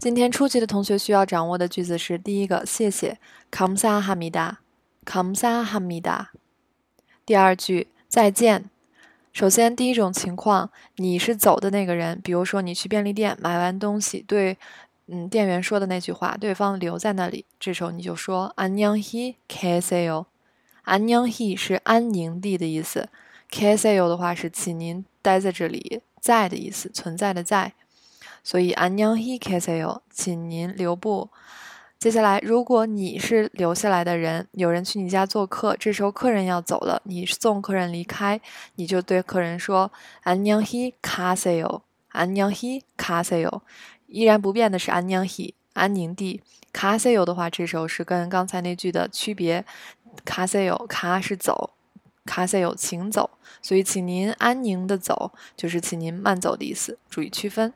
今天初级的同学需要掌握的句子是：第一个，谢谢，kamsa hamida，kamsa hamida；第二句，再见。首先，第一种情况，你是走的那个人，比如说你去便利店买完东西，对，嗯，店员说的那句话，对方留在那里，这时候你就说，an yang he casio。unyong he 是安宁地的意思，kaseyo 的话是请您待在这里，在的意思，存在的在。所以안녕히계세 요， 请您留步。接下来，如果你是留下来的人，有人去你家做客，这时候客人要走了，你送客人离开，你就对客人说안녕히가세 요， 안녕히가세 요。 依然不变的是안녕 히， 安宁地。가세요的话，这时候是跟刚才那句的区别，가세 요， 가是走，가세 요， 请走。所以，请您安宁的走，就是请您慢走的意思，注意区分。